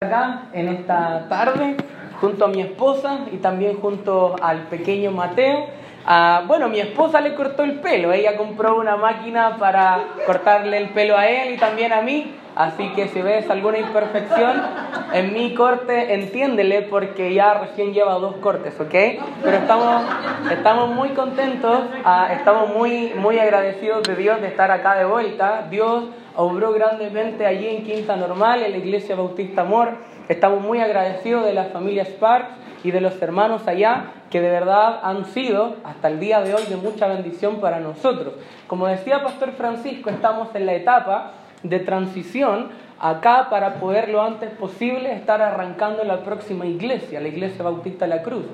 acá en esta tarde junto a mi esposa y también junto al pequeño Mateo. Ah, bueno, mi esposa le cortó el pelo, ella compró una máquina para cortarle el pelo a él y también a mí, así que si ves alguna imperfección en mi corte, entiéndele porque ya recién lleva dos cortes, ¿ok? Pero estamos, estamos muy contentos, ah, estamos muy, muy agradecidos de Dios de estar acá de vuelta. Dios obró grandemente allí en Quinta Normal, en la Iglesia Bautista Amor. Estamos muy agradecidos de la familia Sparks y de los hermanos allá que de verdad han sido hasta el día de hoy de mucha bendición para nosotros. Como decía Pastor Francisco, estamos en la etapa de transición acá para poder lo antes posible estar arrancando la próxima iglesia, la Iglesia Bautista la Cruz.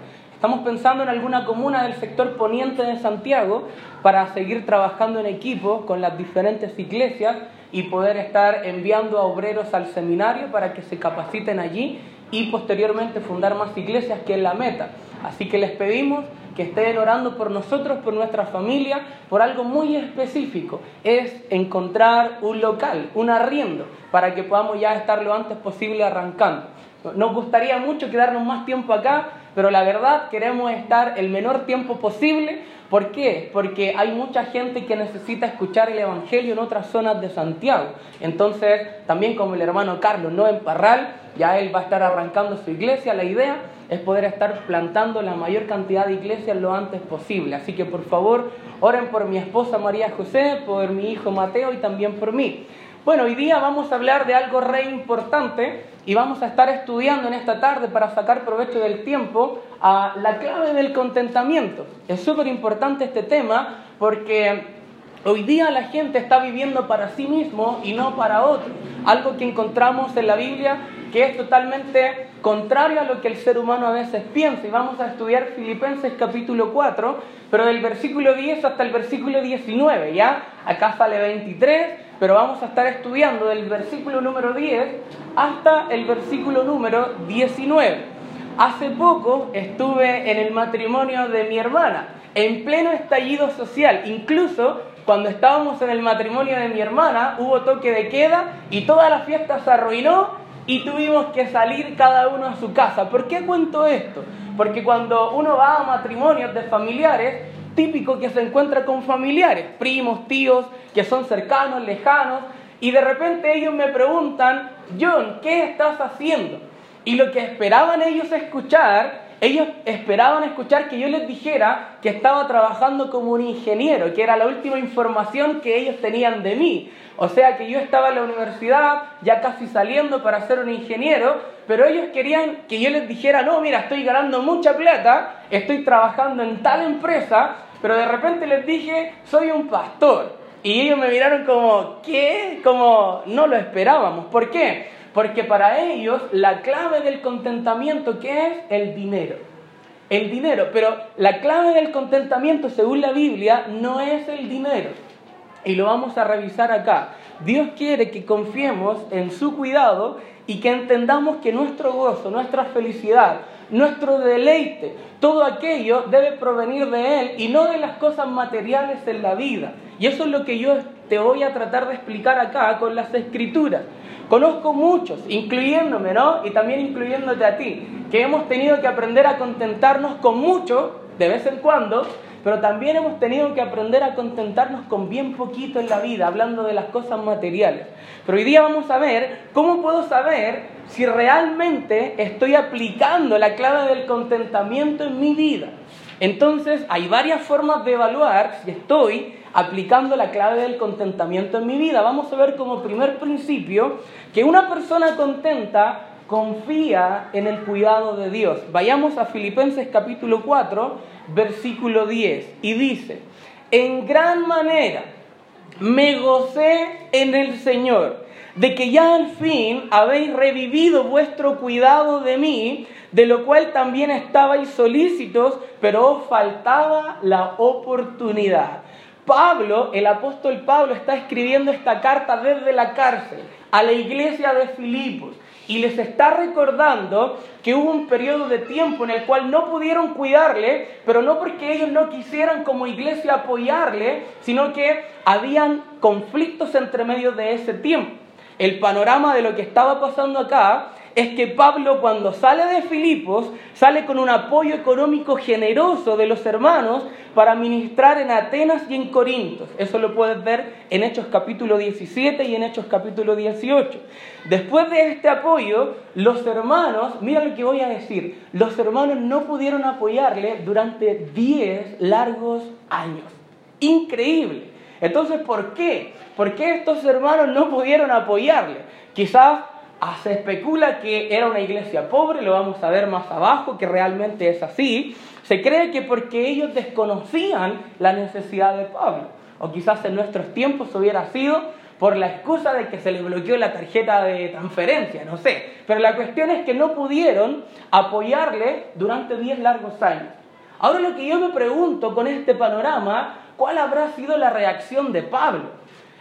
Estamos pensando en alguna comuna del sector poniente de Santiago para seguir trabajando en equipo con las diferentes iglesias y poder estar enviando a obreros al seminario para que se capaciten allí y posteriormente fundar más iglesias, que es la meta. Así que les pedimos que estén orando por nosotros, por nuestra familia, por algo muy específico. Es encontrar un local, un arriendo, para que podamos ya estar lo antes posible arrancando. Nos gustaría mucho quedarnos más tiempo acá, pero la verdad queremos estar el menor tiempo posible. ¿Por qué? Porque hay mucha gente que necesita escuchar el Evangelio en otras zonas de Santiago. Entonces, también como el hermano Carlos, no en Parral, ya él va a estar arrancando su iglesia. La idea es poder estar plantando la mayor cantidad de iglesias lo antes posible. Así que por favor, oren por mi esposa María José, por mi hijo Mateo y también por mí. Bueno, hoy día vamos a hablar de algo re importante y vamos a estar estudiando en esta tarde para sacar provecho del tiempo a la clave del contentamiento. Es súper importante este tema porque hoy día la gente está viviendo para sí mismo y no para otro. Algo que encontramos en la Biblia que es totalmente contrario a lo que el ser humano a veces piensa. Y vamos a estudiar Filipenses capítulo 4, pero del versículo 10 hasta el versículo 19, ¿ya? Acá sale 23, pero vamos a estar estudiando del versículo número 10 hasta el versículo número 19. Hace poco estuve en el matrimonio de mi hermana, en pleno estallido social, incluso cuando estábamos en el matrimonio de mi hermana hubo toque de queda y toda la fiesta se arruinó y tuvimos que salir cada uno a su casa. ¿Por qué cuento esto? Porque cuando uno va a matrimonios de familiares, típico que se encuentra con familiares, primos, tíos, que son cercanos, lejanos, y de repente ellos me preguntan, John, ¿qué estás haciendo? Y lo que esperaban ellos escuchar, ellos esperaban escuchar que yo les dijera que estaba trabajando como un ingeniero, que era la última información que ellos tenían de mí. O sea que yo estaba en la universidad, ya casi saliendo para ser un ingeniero, pero ellos querían que yo les dijera, no, mira, estoy ganando mucha plata, estoy trabajando en tal empresa, pero de repente les dije, soy un pastor. Y ellos me miraron como, ¿qué? Como no lo esperábamos. ¿Por qué? Porque para ellos la clave del contentamiento, ¿qué es? El dinero. El dinero. Pero la clave del contentamiento, según la Biblia, no es el dinero. Y lo vamos a revisar acá. Dios quiere que confiemos en su cuidado y que entendamos que nuestro gozo, nuestra felicidad, nuestro deleite, todo aquello debe provenir de Él y no de las cosas materiales en la vida. Y eso es lo que yo te voy a tratar de explicar acá con las escrituras. Conozco muchos, incluyéndome, ¿no? Y también incluyéndote a ti, que hemos tenido que aprender a contentarnos con mucho, de vez en cuando, pero también hemos tenido que aprender a contentarnos con bien poquito en la vida, hablando de las cosas materiales. Pero hoy día vamos a ver cómo puedo saber si realmente estoy aplicando la clave del contentamiento en mi vida. Entonces, hay varias formas de evaluar si estoy aplicando la clave del contentamiento en mi vida. Vamos a ver como primer principio que una persona contenta confía en el cuidado de Dios. Vayamos a Filipenses capítulo 4, versículo 10, y dice, en gran manera me gocé en el Señor, de que ya al fin habéis revivido vuestro cuidado de mí, de lo cual también estabais solícitos, pero os faltaba la oportunidad. Pablo, el apóstol Pablo, está escribiendo esta carta desde la cárcel a la iglesia de Filipos y les está recordando que hubo un periodo de tiempo en el cual no pudieron cuidarle, pero no porque ellos no quisieran como iglesia apoyarle, sino que habían conflictos entre medio de ese tiempo. El panorama de lo que estaba pasando acá es que Pablo cuando sale de Filipos sale con un apoyo económico generoso de los hermanos para ministrar en Atenas y en Corintios. Eso lo puedes ver en Hechos capítulo 17 y en Hechos capítulo 18. Después de este apoyo, los hermanos, mira lo que voy a decir, los hermanos no pudieron apoyarle durante 10 largos años. Increíble. Entonces, ¿por qué? ¿Por qué estos hermanos no pudieron apoyarle? Quizás ah, se especula que era una iglesia pobre, lo vamos a ver más abajo, que realmente es así. Se cree que porque ellos desconocían la necesidad de Pablo. O quizás en nuestros tiempos hubiera sido por la excusa de que se les bloqueó la tarjeta de transferencia, no sé. Pero la cuestión es que no pudieron apoyarle durante 10 largos años. Ahora lo que yo me pregunto con este panorama, ¿cuál habrá sido la reacción de Pablo?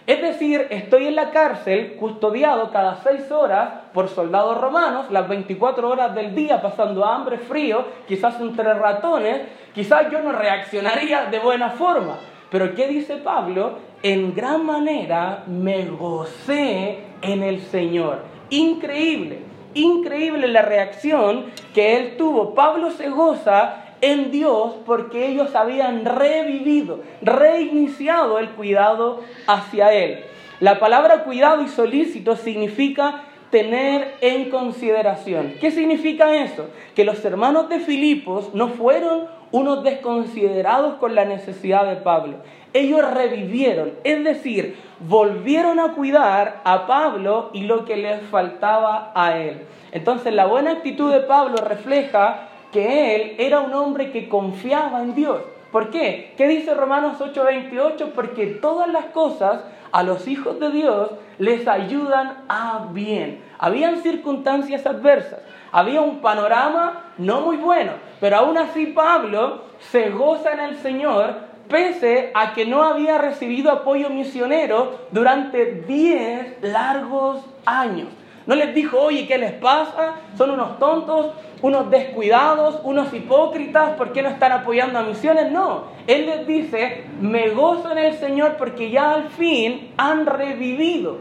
Es decir, estoy en la cárcel custodiado cada seis horas por soldados romanos, las 24 horas del día pasando hambre, frío, quizás entre ratones, quizás yo no reaccionaría de buena forma. Pero ¿qué dice Pablo? En gran manera me gocé en el Señor. Increíble, increíble la reacción que él tuvo. Pablo se goza en Dios porque ellos habían revivido, reiniciado el cuidado hacia Él. La palabra cuidado y solícito significa tener en consideración. ¿Qué significa eso? Que los hermanos de Filipos no fueron unos desconsiderados con la necesidad de Pablo. Ellos revivieron, es decir, volvieron a cuidar a Pablo y lo que les faltaba a él. Entonces la buena actitud de Pablo refleja que él era un hombre que confiaba en Dios. ¿Por qué? ¿Qué dice Romanos 8:28? Porque todas las cosas a los hijos de Dios les ayudan a bien. Habían circunstancias adversas, había un panorama no muy bueno, pero aún así Pablo se goza en el Señor pese a que no había recibido apoyo misionero durante 10 largos años. No les dijo, oye, ¿qué les pasa? Son unos tontos, unos descuidados, unos hipócritas, ¿por qué no están apoyando a misiones? No, Él les dice, me gozo en el Señor porque ya al fin han revivido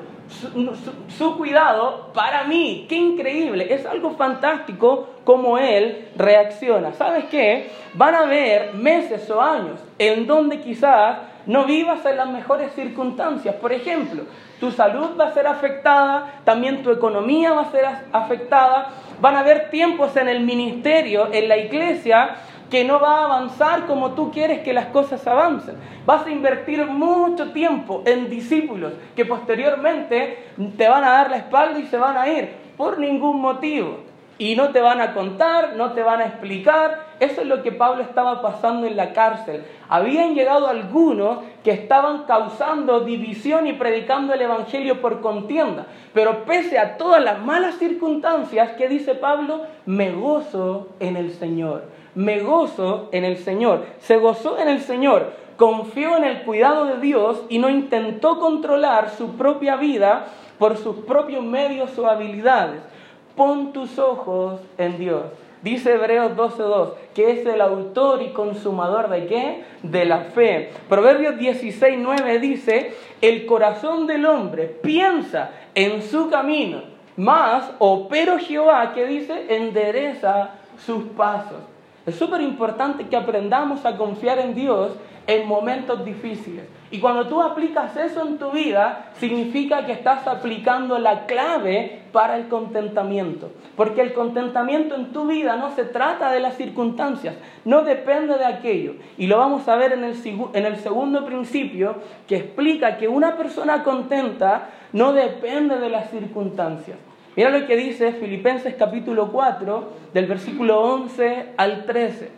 su, cuidado para mí. Qué increíble, es algo fantástico como Él reacciona. ¿Sabes qué? Van a haber meses o años en donde quizás no vivas en las mejores circunstancias. Por ejemplo, tu salud va a ser afectada, también tu economía va a ser afectada. Van a haber tiempos en el ministerio, en la iglesia, que no va a avanzar como tú quieres que las cosas avancen. Vas a invertir mucho tiempo en discípulos que posteriormente te van a dar la espalda y se van a ir por ningún motivo. Y no te van a contar, no te van a explicar. Eso es lo que Pablo estaba pasando en la cárcel. Habían llegado algunos que estaban causando división y predicando el Evangelio por contienda. Pero pese a todas las malas circunstancias, ¿qué dice Pablo? Me gozo en el Señor me gozo en el Señor. Se gozó en el Señor, confió en el cuidado de Dios y no intentó controlar su propia vida por sus propios medios o habilidades. Pon tus ojos en Dios. Dice Hebreos 12.2, que es el autor y consumador de qué? De la fe. Proverbios 16.9 dice, el corazón del hombre piensa en su camino, más, o pero Jehová, que dice, endereza sus pasos. Es súper importante que aprendamos a confiar en Dios en momentos difíciles. Y cuando tú aplicas eso en tu vida, significa que estás aplicando la clave para el contentamiento. Porque el contentamiento en tu vida no se trata de las circunstancias, no depende de aquello. Y lo vamos a ver en el, en el segundo principio, que explica que una persona contenta no depende de las circunstancias. Mira lo que dice Filipenses capítulo 4, del versículo 11 al 13.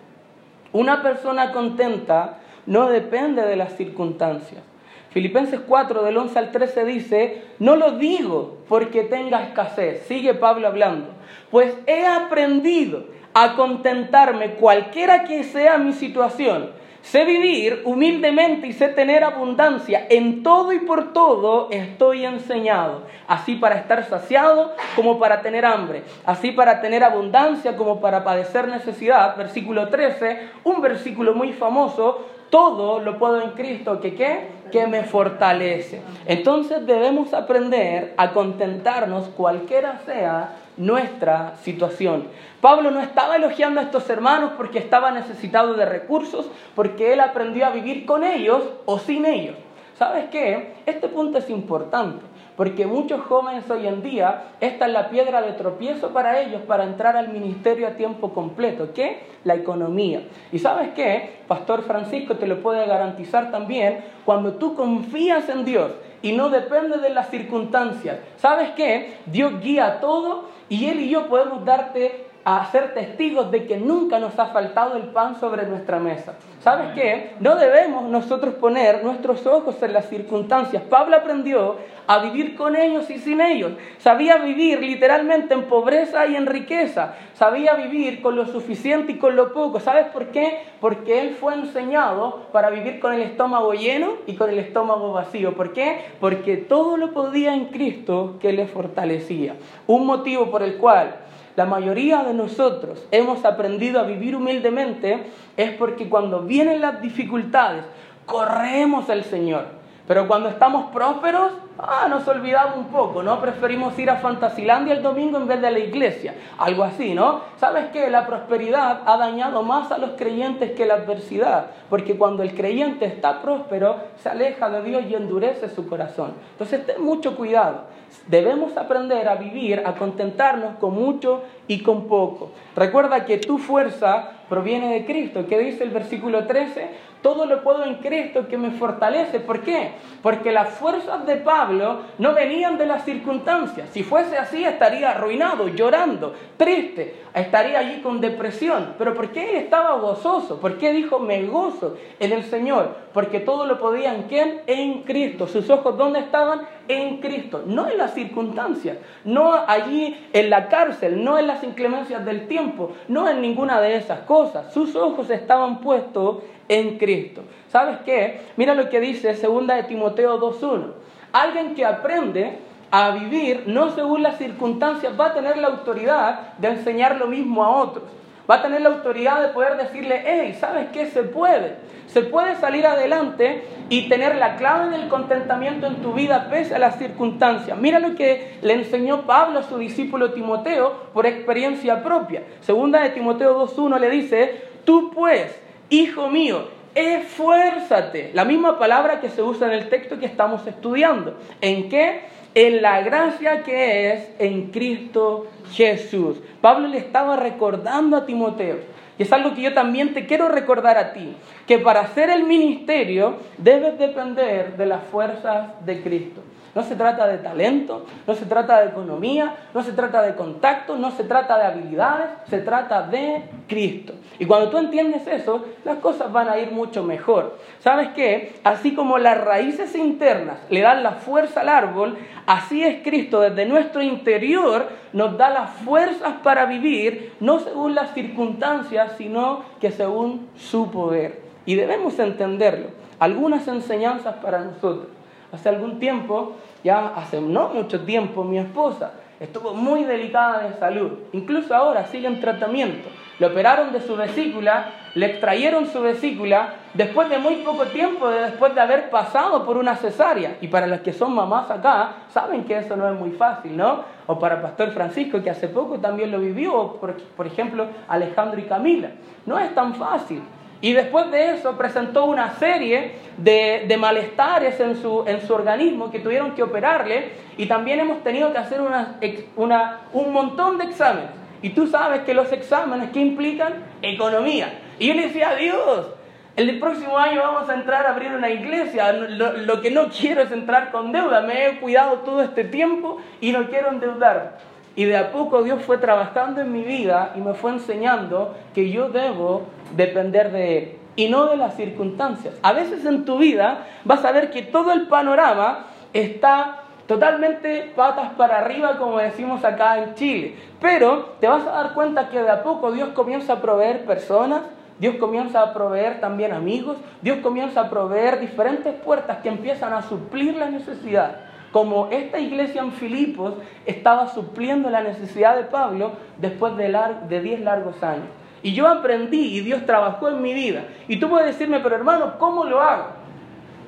Una persona contenta no depende de las circunstancias. Filipenses 4, del 11 al 13 dice, no lo digo porque tenga escasez, sigue Pablo hablando, pues he aprendido a contentarme cualquiera que sea mi situación Sé vivir humildemente y sé tener abundancia. En todo y por todo estoy enseñado. Así para estar saciado como para tener hambre. Así para tener abundancia como para padecer necesidad. Versículo 13, un versículo muy famoso. Todo lo puedo en Cristo que qué? Que me fortalece. Entonces debemos aprender a contentarnos cualquiera sea nuestra situación. Pablo no estaba elogiando a estos hermanos porque estaba necesitado de recursos, porque él aprendió a vivir con ellos o sin ellos. ¿Sabes qué? Este punto es importante. Porque muchos jóvenes hoy en día, esta es la piedra de tropiezo para ellos para entrar al ministerio a tiempo completo. ¿Qué? La economía. Y sabes qué? Pastor Francisco te lo puede garantizar también, cuando tú confías en Dios y no depende de las circunstancias. ¿Sabes qué? Dios guía todo y Él y yo podemos darte a ser testigos de que nunca nos ha faltado el pan sobre nuestra mesa. ¿Sabes qué? No debemos nosotros poner nuestros ojos en las circunstancias. Pablo aprendió a vivir con ellos y sin ellos. Sabía vivir literalmente en pobreza y en riqueza. Sabía vivir con lo suficiente y con lo poco. ¿Sabes por qué? Porque él fue enseñado para vivir con el estómago lleno y con el estómago vacío. ¿Por qué? Porque todo lo podía en Cristo que le fortalecía. Un motivo por el cual la mayoría de nosotros hemos aprendido a vivir humildemente es porque cuando vienen las dificultades, corremos al Señor. Pero cuando estamos prósperos, ah, nos olvidamos un poco, ¿no? Preferimos ir a Fantasilandia el domingo en vez de a la iglesia. Algo así, ¿no? ¿Sabes qué? La prosperidad ha dañado más a los creyentes que la adversidad. Porque cuando el creyente está próspero, se aleja de Dios y endurece su corazón. Entonces, ten mucho cuidado. Debemos aprender a vivir, a contentarnos con mucho y con poco. Recuerda que tu fuerza proviene de Cristo. ¿Qué dice el versículo 13? Todo lo puedo en Cristo que me fortalece. ¿Por qué? Porque las fuerzas de Pablo no venían de las circunstancias. Si fuese así, estaría arruinado, llorando, triste, estaría allí con depresión. Pero ¿por qué él estaba gozoso? ¿Por qué dijo, me gozo en el Señor? Porque todo lo podía en quién? En Cristo. Sus ojos, ¿dónde estaban? En Cristo. No en las circunstancias, no allí en la cárcel, no en las inclemencias del tiempo, no en ninguna de esas cosas. Sus ojos estaban puestos en Cristo. ¿Sabes qué? Mira lo que dice 2 de Timoteo 2.1. Alguien que aprende a vivir no según las circunstancias va a tener la autoridad de enseñar lo mismo a otros. Va a tener la autoridad de poder decirle, hey, ¿sabes qué? Se puede. Se puede salir adelante y tener la clave del contentamiento en tu vida pese a las circunstancias. Mira lo que le enseñó Pablo a su discípulo Timoteo por experiencia propia. Segunda de Timoteo 2.1 le dice, tú pues, hijo mío, esfuérzate. La misma palabra que se usa en el texto que estamos estudiando. ¿En qué? En la gracia que es en Cristo Jesús. Pablo le estaba recordando a Timoteo. Y es algo que yo también te quiero recordar a ti, que para hacer el ministerio debes depender de las fuerzas de Cristo. No se trata de talento, no se trata de economía, no se trata de contacto, no se trata de habilidades, se trata de Cristo. Y cuando tú entiendes eso, las cosas van a ir mucho mejor. ¿Sabes qué? Así como las raíces internas le dan la fuerza al árbol, así es Cristo desde nuestro interior nos da las fuerzas para vivir, no según las circunstancias, sino que según su poder. Y debemos entenderlo. Algunas enseñanzas para nosotros. Hace algún tiempo, ya hace no mucho tiempo, mi esposa estuvo muy delicada de salud. Incluso ahora sigue en tratamiento. Le operaron de su vesícula, le extrayeron su vesícula después de muy poco tiempo, después de haber pasado por una cesárea. Y para las que son mamás acá, saben que eso no es muy fácil, ¿no? O para Pastor Francisco, que hace poco también lo vivió, o por, por ejemplo, Alejandro y Camila. No es tan fácil. Y después de eso presentó una serie de, malestares en su, en su, organismo que tuvieron que operarle y también hemos tenido que hacer una, una, un montón de exámenes. Y tú sabes que los exámenes, ¿qué implican? Economía. Y yo le decía, Dios, el próximo año vamos a entrar a abrir una iglesia. Lo, lo, que no quiero es entrar con deuda. Me he cuidado todo este tiempo y no quiero endeudar. Y de a poco Dios fue trabajando en mi vida y me fue enseñando que yo debo depender de Él y no de las circunstancias. A veces en tu vida vas a ver que todo el panorama está totalmente patas para arriba, como decimos acá en Chile. Pero te vas a dar cuenta que de a poco Dios comienza a proveer personas, Dios comienza a proveer también amigos, Dios comienza a proveer diferentes puertas que empiezan a suplir la necesidad. Como esta iglesia en Filipos estaba supliendo la necesidad de Pablo después de 10 largos años. Y yo aprendí y Dios trabajó en mi vida. Y tú puedes decirme, pero hermano, ¿cómo lo hago?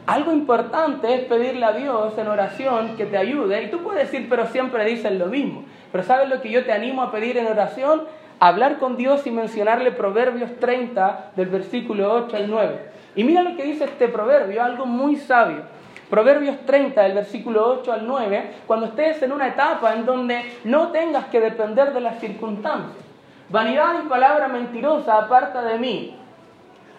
algo importante es pedirle a Dios en oración que te ayude. Y tú puedes decir, pero siempre dicen lo mismo. Pero ¿sabes lo que yo te animo a pedir en oración? Hablar con Dios y mencionarle Proverbios 30 del versículo 8 al 9. Y mira lo que dice este proverbio, algo muy sabio. Proverbios 30, del versículo 8 al 9, cuando estés en una etapa en donde no tengas que depender de las circunstancias. Vanidad y palabra mentirosa aparta de mí.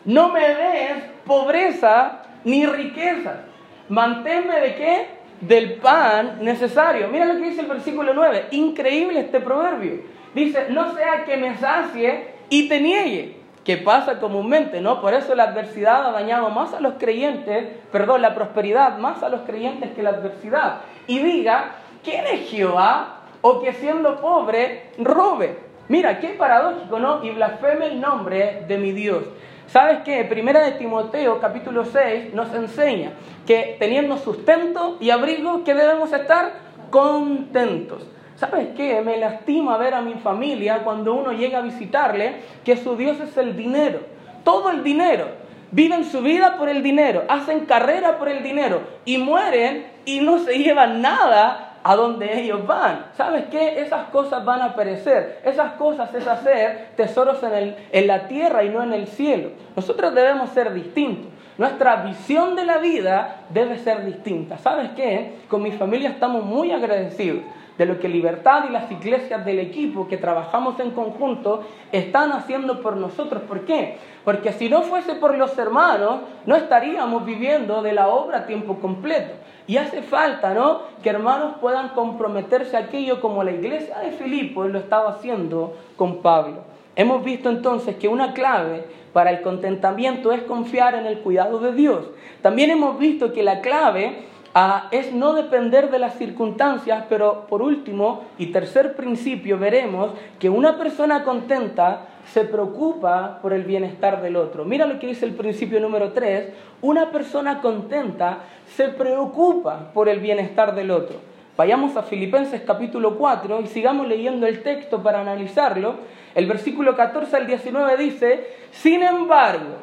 No me des pobreza ni riqueza. Manténme de qué? Del pan necesario. Mira lo que dice el versículo 9. Increíble este proverbio. Dice, no sea que me sacie y te niegue, que pasa comúnmente, ¿no? Por eso la adversidad ha dañado más a los creyentes, perdón, la prosperidad más a los creyentes que la adversidad. Y diga, ¿quién es Jehová? O que siendo pobre, robe. Mira, qué paradójico, ¿no? Y blasfeme el nombre de mi Dios. ¿Sabes qué? Primera de Timoteo, capítulo 6, nos enseña que teniendo sustento y abrigo, que debemos estar contentos. ¿Sabes qué? Me lastima ver a mi familia cuando uno llega a visitarle que su Dios es el dinero. Todo el dinero. Viven su vida por el dinero, hacen carrera por el dinero y mueren y no se llevan nada a donde ellos van. ¿Sabes qué? Esas cosas van a perecer. Esas cosas es hacer tesoros en, el, en la tierra y no en el cielo. Nosotros debemos ser distintos. Nuestra visión de la vida debe ser distinta. ¿Sabes qué? Con mi familia estamos muy agradecidos de lo que Libertad y las iglesias del equipo que trabajamos en conjunto están haciendo por nosotros. ¿Por qué? Porque si no fuese por los hermanos, no estaríamos viviendo de la obra a tiempo completo. Y hace falta, ¿no? Que hermanos puedan comprometerse a aquello como la iglesia de Filipos lo estaba haciendo con Pablo. Hemos visto entonces que una clave para el contentamiento es confiar en el cuidado de Dios. También hemos visto que la clave Ah, es no depender de las circunstancias, pero por último y tercer principio veremos que una persona contenta se preocupa por el bienestar del otro. Mira lo que dice el principio número 3, una persona contenta se preocupa por el bienestar del otro. Vayamos a Filipenses capítulo 4 y sigamos leyendo el texto para analizarlo. El versículo 14 al 19 dice, sin embargo,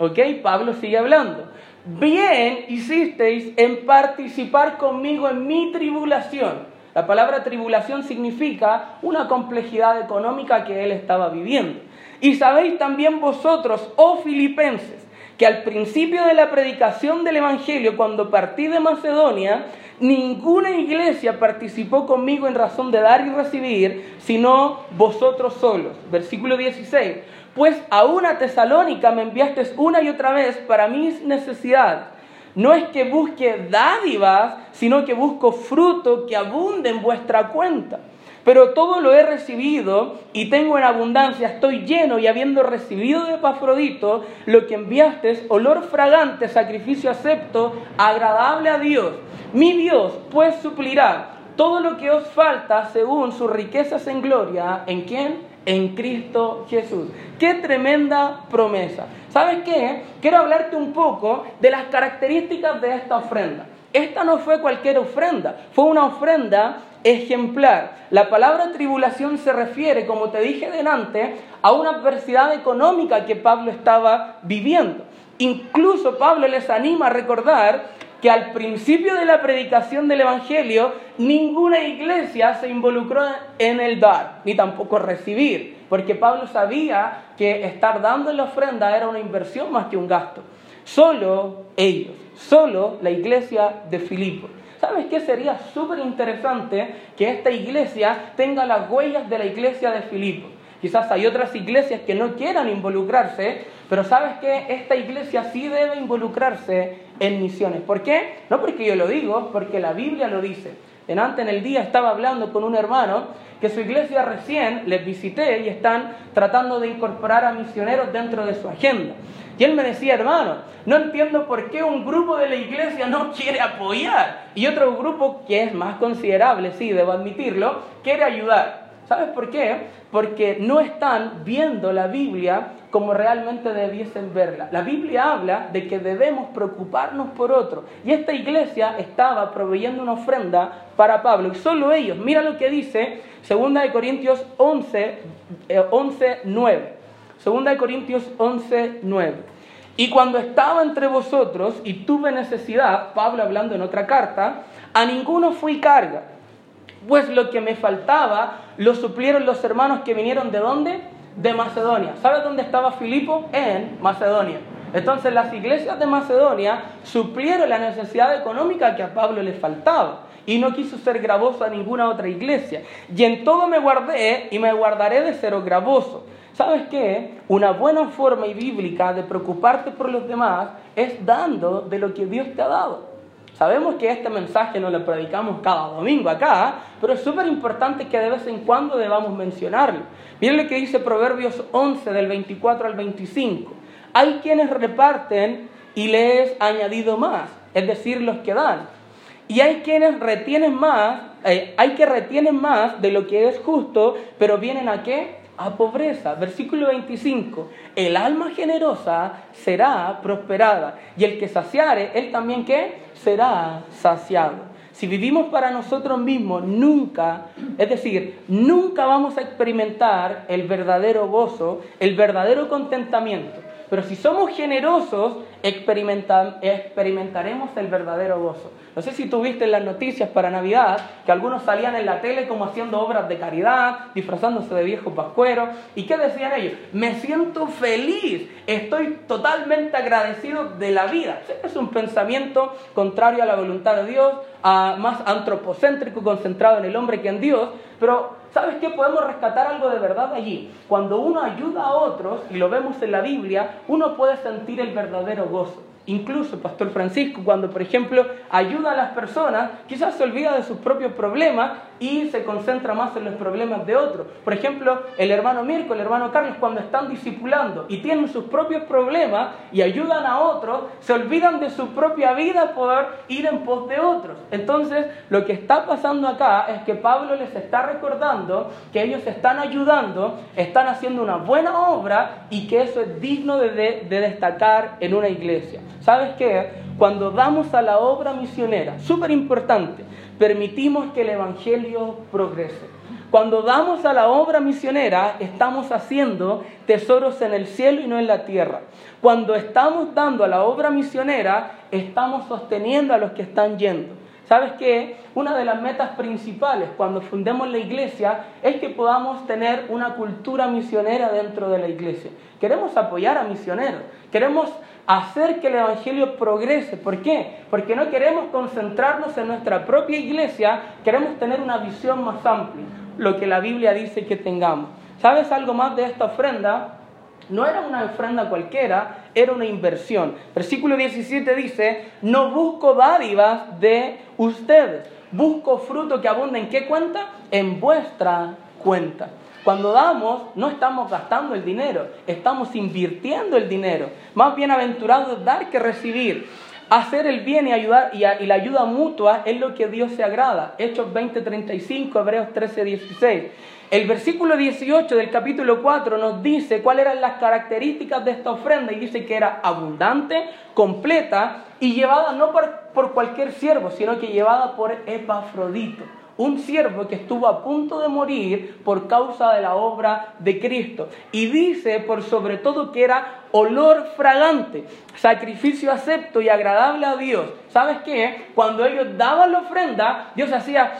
¿ok? Pablo sigue hablando bien hicisteis en participar conmigo en mi tribulación. La palabra tribulación significa una complejidad económica que él estaba viviendo. Y sabéis también vosotros, oh filipenses, que al principio de la predicación del Evangelio, cuando partí de Macedonia, ninguna iglesia participó conmigo en razón de dar y recibir, sino vosotros solos. Versículo 16 pues a una tesalónica me enviaste una y otra vez para mis necesidades. No es que busque dádivas, sino que busco fruto que abunde en vuestra cuenta. Pero todo lo he recibido y tengo en abundancia, estoy lleno y habiendo recibido de Epafrodito lo que enviaste, olor fragante, sacrificio acepto, agradable a Dios. Mi Dios pues suplirá todo lo que os falta según sus riquezas en gloria. ¿En quién? En Cristo Jesús. Qué tremenda promesa. ¿Sabes qué? Quiero hablarte un poco de las características de esta ofrenda. Esta no fue cualquier ofrenda, fue una ofrenda ejemplar. La palabra tribulación se refiere, como te dije delante, a una adversidad económica que Pablo estaba viviendo. Incluso Pablo les anima a recordar que al principio de la predicación del Evangelio ninguna iglesia se involucró en el dar, ni tampoco recibir, porque Pablo sabía que estar dando la ofrenda era una inversión más que un gasto. Solo ellos, solo la iglesia de Filipo. ¿Sabes qué? Sería súper interesante que esta iglesia tenga las huellas de la iglesia de Filipo. Quizás hay otras iglesias que no quieran involucrarse, pero sabes que esta iglesia sí debe involucrarse en misiones. ¿Por qué? No porque yo lo digo, porque la Biblia lo dice. En antes en el día estaba hablando con un hermano que su iglesia recién les visité y están tratando de incorporar a misioneros dentro de su agenda. Y él me decía, hermano, no entiendo por qué un grupo de la iglesia no quiere apoyar y otro grupo que es más considerable, sí, debo admitirlo, quiere ayudar. ¿Sabes por qué? Porque no están viendo la Biblia como realmente debiesen verla. La Biblia habla de que debemos preocuparnos por otro. Y esta iglesia estaba proveyendo una ofrenda para Pablo. Y solo ellos, mira lo que dice 2 de Corintios 11, 11 9. 2 de Corintios 11, 9. Y cuando estaba entre vosotros y tuve necesidad, Pablo hablando en otra carta, a ninguno fui carga, pues lo que me faltaba lo suplieron los hermanos que vinieron de dónde? De Macedonia. ¿Sabes dónde estaba Filipo? En Macedonia. Entonces las iglesias de Macedonia suplieron la necesidad económica que a Pablo le faltaba y no quiso ser gravoso a ninguna otra iglesia. Y en todo me guardé y me guardaré de ser gravoso. ¿Sabes qué? Una buena forma y bíblica de preocuparte por los demás es dando de lo que Dios te ha dado. Sabemos que este mensaje no lo predicamos cada domingo acá, pero es súper importante que de vez en cuando debamos mencionarlo. Miren lo que dice Proverbios 11 del 24 al 25. Hay quienes reparten y les he añadido más, es decir, los que dan. Y hay quienes retienen más, eh, hay que retienen más de lo que es justo, pero vienen a qué? A pobreza. Versículo 25. El alma generosa será prosperada y el que saciare, él también qué? Será saciado. Si vivimos para nosotros mismos, nunca, es decir, nunca vamos a experimentar el verdadero gozo, el verdadero contentamiento. Pero si somos generosos, experimentaremos el verdadero gozo. No sé si tuviste en las noticias para Navidad que algunos salían en la tele como haciendo obras de caridad, disfrazándose de viejo pascuero. ¿Y qué decían ellos? Me siento feliz, estoy totalmente agradecido de la vida. Es un pensamiento contrario a la voluntad de Dios, más antropocéntrico, concentrado en el hombre que en Dios. Pero ¿Sabes qué? Podemos rescatar algo de verdad allí. Cuando uno ayuda a otros, y lo vemos en la Biblia, uno puede sentir el verdadero gozo. Incluso Pastor Francisco, cuando por ejemplo ayuda a las personas, quizás se olvida de sus propios problemas y se concentra más en los problemas de otros. Por ejemplo, el hermano Mirko, el hermano Carlos, cuando están discipulando y tienen sus propios problemas y ayudan a otros, se olvidan de su propia vida por ir en pos de otros. Entonces, lo que está pasando acá es que Pablo les está recordando que ellos están ayudando, están haciendo una buena obra y que eso es digno de, de destacar en una iglesia. ¿Sabes qué? Cuando damos a la obra misionera, súper importante, permitimos que el Evangelio progrese. Cuando damos a la obra misionera, estamos haciendo tesoros en el cielo y no en la tierra. Cuando estamos dando a la obra misionera, estamos sosteniendo a los que están yendo. ¿Sabes qué? Una de las metas principales cuando fundemos la iglesia es que podamos tener una cultura misionera dentro de la iglesia. Queremos apoyar a misioneros, queremos hacer que el Evangelio progrese. ¿Por qué? Porque no queremos concentrarnos en nuestra propia iglesia, queremos tener una visión más amplia, lo que la Biblia dice que tengamos. ¿Sabes algo más de esta ofrenda? No era una ofrenda cualquiera, era una inversión. Versículo 17 dice, no busco dádivas de ustedes, busco fruto que abunde en qué cuenta? En vuestra cuenta. Cuando damos, no estamos gastando el dinero, estamos invirtiendo el dinero. Más bienaventurado es dar que recibir. Hacer el bien y, ayudar, y, la ayuda mutua es lo que Dios se agrada. Hechos 20:35, Hebreos 13:16. El versículo 18 del capítulo 4 nos dice cuáles eran las características de esta ofrenda y dice que era abundante, completa y llevada no por, por cualquier siervo, sino que llevada por Epafrodito un siervo que estuvo a punto de morir por causa de la obra de Cristo. Y dice por sobre todo que era olor fragante, sacrificio acepto y agradable a Dios. ¿Sabes qué? Cuando ellos daban la ofrenda, Dios hacía,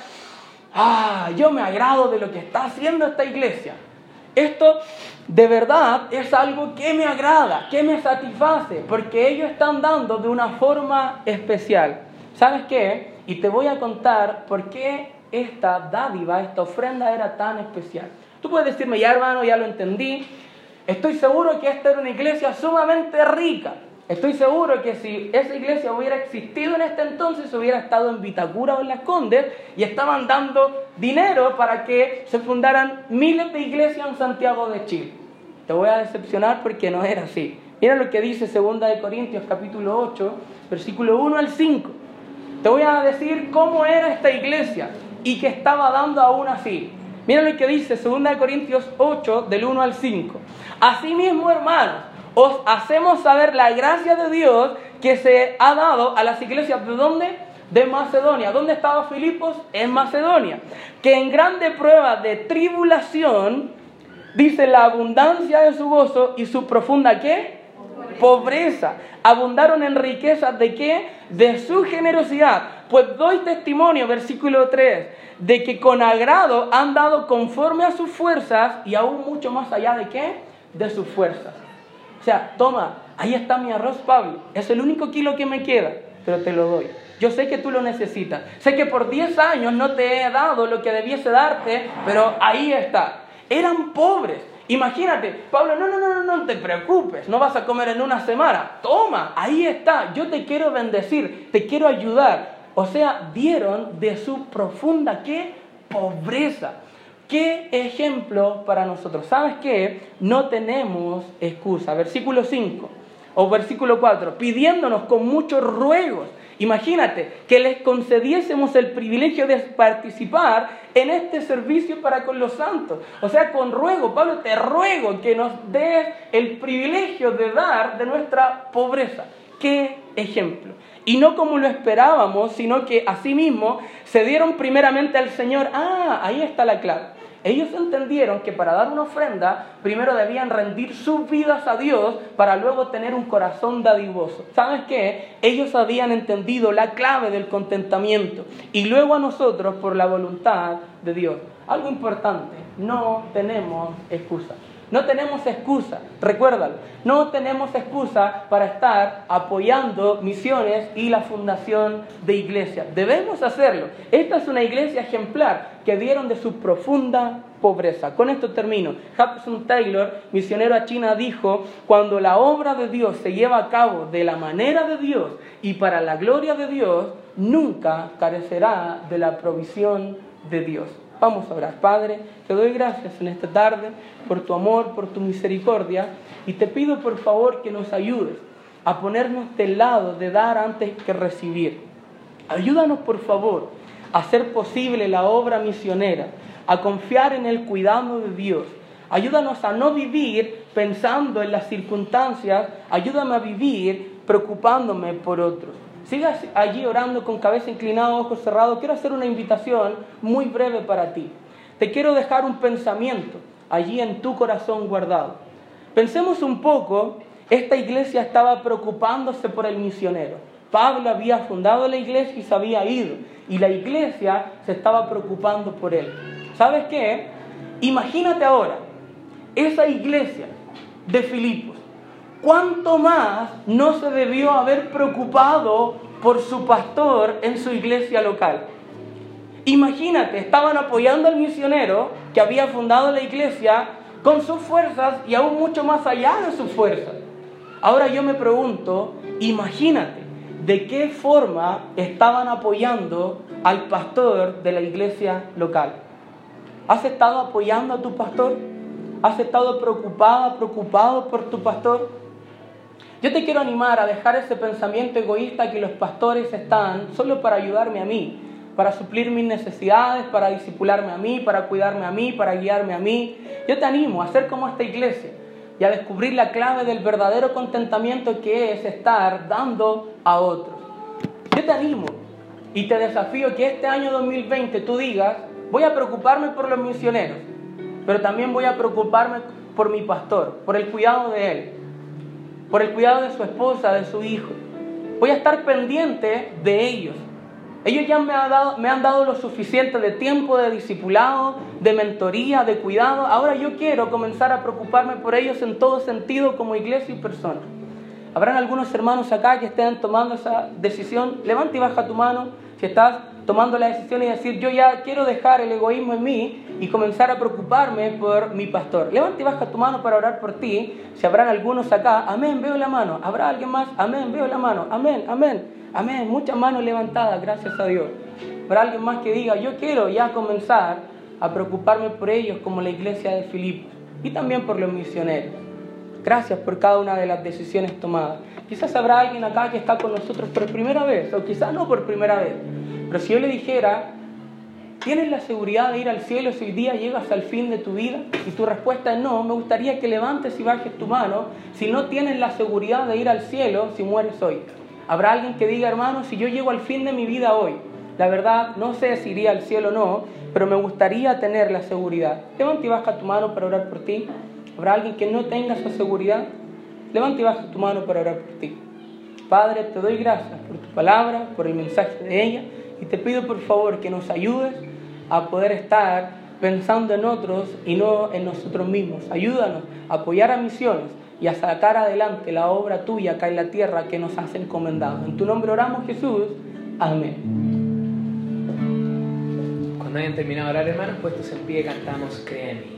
ah, yo me agrado de lo que está haciendo esta iglesia. Esto de verdad es algo que me agrada, que me satisface, porque ellos están dando de una forma especial. ¿Sabes qué? Y te voy a contar por qué esta dádiva, esta ofrenda era tan especial. Tú puedes decirme, ya hermano, ya lo entendí. Estoy seguro que esta era una iglesia sumamente rica. Estoy seguro que si esa iglesia hubiera existido en este entonces, hubiera estado en Vitacura o en Las Condes y estaban dando dinero para que se fundaran miles de iglesias en Santiago de Chile. Te voy a decepcionar porque no era así. Mira lo que dice 2 de Corintios capítulo 8, versículo 1 al 5. Te voy a decir cómo era esta iglesia y que estaba dando aún así. Mira lo que dice 2 Corintios 8, del 1 al 5. Asimismo, hermanos, os hacemos saber la gracia de Dios que se ha dado a las iglesias de dónde? De Macedonia. ¿Dónde estaba Filipos? En Macedonia. Que en grande prueba de tribulación, dice la abundancia de su gozo y su profunda qué? pobreza. Abundaron en riquezas de qué? De su generosidad. Pues doy testimonio, versículo 3, de que con agrado han dado conforme a sus fuerzas y aún mucho más allá de qué? De sus fuerzas. O sea, toma, ahí está mi arroz, Pablo. Es el único kilo que me queda, pero te lo doy. Yo sé que tú lo necesitas. Sé que por 10 años no te he dado lo que debiese darte, pero ahí está. Eran pobres. Imagínate, Pablo, no, no, no, no, no te preocupes, no vas a comer en una semana. Toma, ahí está, yo te quiero bendecir, te quiero ayudar. O sea, dieron de su profunda, ¿qué? Pobreza. ¿Qué ejemplo para nosotros? ¿Sabes qué? No tenemos excusa. Versículo 5 o versículo 4, pidiéndonos con muchos ruegos Imagínate que les concediésemos el privilegio de participar en este servicio para con los santos. O sea, con ruego, Pablo, te ruego que nos des el privilegio de dar de nuestra pobreza. ¿Qué ejemplo? Y no como lo esperábamos, sino que asimismo se dieron primeramente al Señor. Ah, ahí está la clave. Ellos entendieron que para dar una ofrenda, primero debían rendir sus vidas a Dios para luego tener un corazón dadivoso. ¿Sabes qué? Ellos habían entendido la clave del contentamiento y luego a nosotros por la voluntad de Dios. Algo importante, no tenemos excusa. No tenemos excusa, recuérdalo, no tenemos excusa para estar apoyando misiones y la fundación de iglesias. Debemos hacerlo. Esta es una iglesia ejemplar que dieron de su profunda pobreza. Con esto termino. Hudson Taylor, misionero a China, dijo, cuando la obra de Dios se lleva a cabo de la manera de Dios y para la gloria de Dios, nunca carecerá de la provisión de Dios. Vamos a orar. Padre, te doy gracias en esta tarde por tu amor, por tu misericordia y te pido por favor que nos ayudes a ponernos del lado de dar antes que recibir. Ayúdanos por favor a hacer posible la obra misionera, a confiar en el cuidado de Dios. Ayúdanos a no vivir pensando en las circunstancias, ayúdame a vivir preocupándome por otros. Sigas allí orando con cabeza inclinada, ojos cerrados. Quiero hacer una invitación muy breve para ti. Te quiero dejar un pensamiento allí en tu corazón guardado. Pensemos un poco, esta iglesia estaba preocupándose por el misionero. Pablo había fundado la iglesia y se había ido. Y la iglesia se estaba preocupando por él. ¿Sabes qué? Imagínate ahora, esa iglesia de Filipos ¿cuánto más no se debió haber preocupado por su pastor en su iglesia local? Imagínate, estaban apoyando al misionero que había fundado la iglesia con sus fuerzas y aún mucho más allá de sus fuerzas. Ahora yo me pregunto, imagínate, ¿de qué forma estaban apoyando al pastor de la iglesia local? ¿Has estado apoyando a tu pastor? ¿Has estado preocupada, preocupado por tu pastor? Yo te quiero animar a dejar ese pensamiento egoísta que los pastores están solo para ayudarme a mí, para suplir mis necesidades, para disipularme a mí, para cuidarme a mí, para guiarme a mí. Yo te animo a ser como esta iglesia y a descubrir la clave del verdadero contentamiento que es estar dando a otros. Yo te animo y te desafío que este año 2020 tú digas, voy a preocuparme por los misioneros, pero también voy a preocuparme por mi pastor, por el cuidado de él, por el cuidado de su esposa, de su hijo. Voy a estar pendiente de ellos. Ellos ya me han, dado, me han dado lo suficiente de tiempo de discipulado, de mentoría, de cuidado. Ahora yo quiero comenzar a preocuparme por ellos en todo sentido como iglesia y persona. Habrán algunos hermanos acá que estén tomando esa decisión. Levanta y baja tu mano si estás tomando la decisión y decir, yo ya quiero dejar el egoísmo en mí y comenzar a preocuparme por mi pastor. Levanta y baja tu mano para orar por ti. Si habrán algunos acá, amén, veo la mano. ¿Habrá alguien más? Amén, veo la mano. Amén, amén, amén. Muchas manos levantadas, gracias a Dios. Habrá alguien más que diga, yo quiero ya comenzar a preocuparme por ellos como la iglesia de Filipos y también por los misioneros. Gracias por cada una de las decisiones tomadas. Quizás habrá alguien acá que está con nosotros por primera vez, o quizás no por primera vez. Pero si yo le dijera, ¿tienes la seguridad de ir al cielo si hoy día llegas al fin de tu vida? Y tu respuesta es no, me gustaría que levantes y bajes tu mano si no tienes la seguridad de ir al cielo si mueres hoy. Habrá alguien que diga, hermano, si yo llego al fin de mi vida hoy, la verdad no sé si iría al cielo o no, pero me gustaría tener la seguridad. Levanta y baja tu mano para orar por ti. ¿Habrá alguien que no tenga esa seguridad? Levanta y baja tu mano para orar por ti. Padre, te doy gracias por tu palabra, por el mensaje de ella, y te pido por favor que nos ayudes a poder estar pensando en otros y no en nosotros mismos. Ayúdanos a apoyar a misiones y a sacar adelante la obra tuya acá en la tierra que nos has encomendado. En tu nombre oramos Jesús. Amén. Cuando hayan terminado de orar, hermanos, puestos en pie, cantamos mí.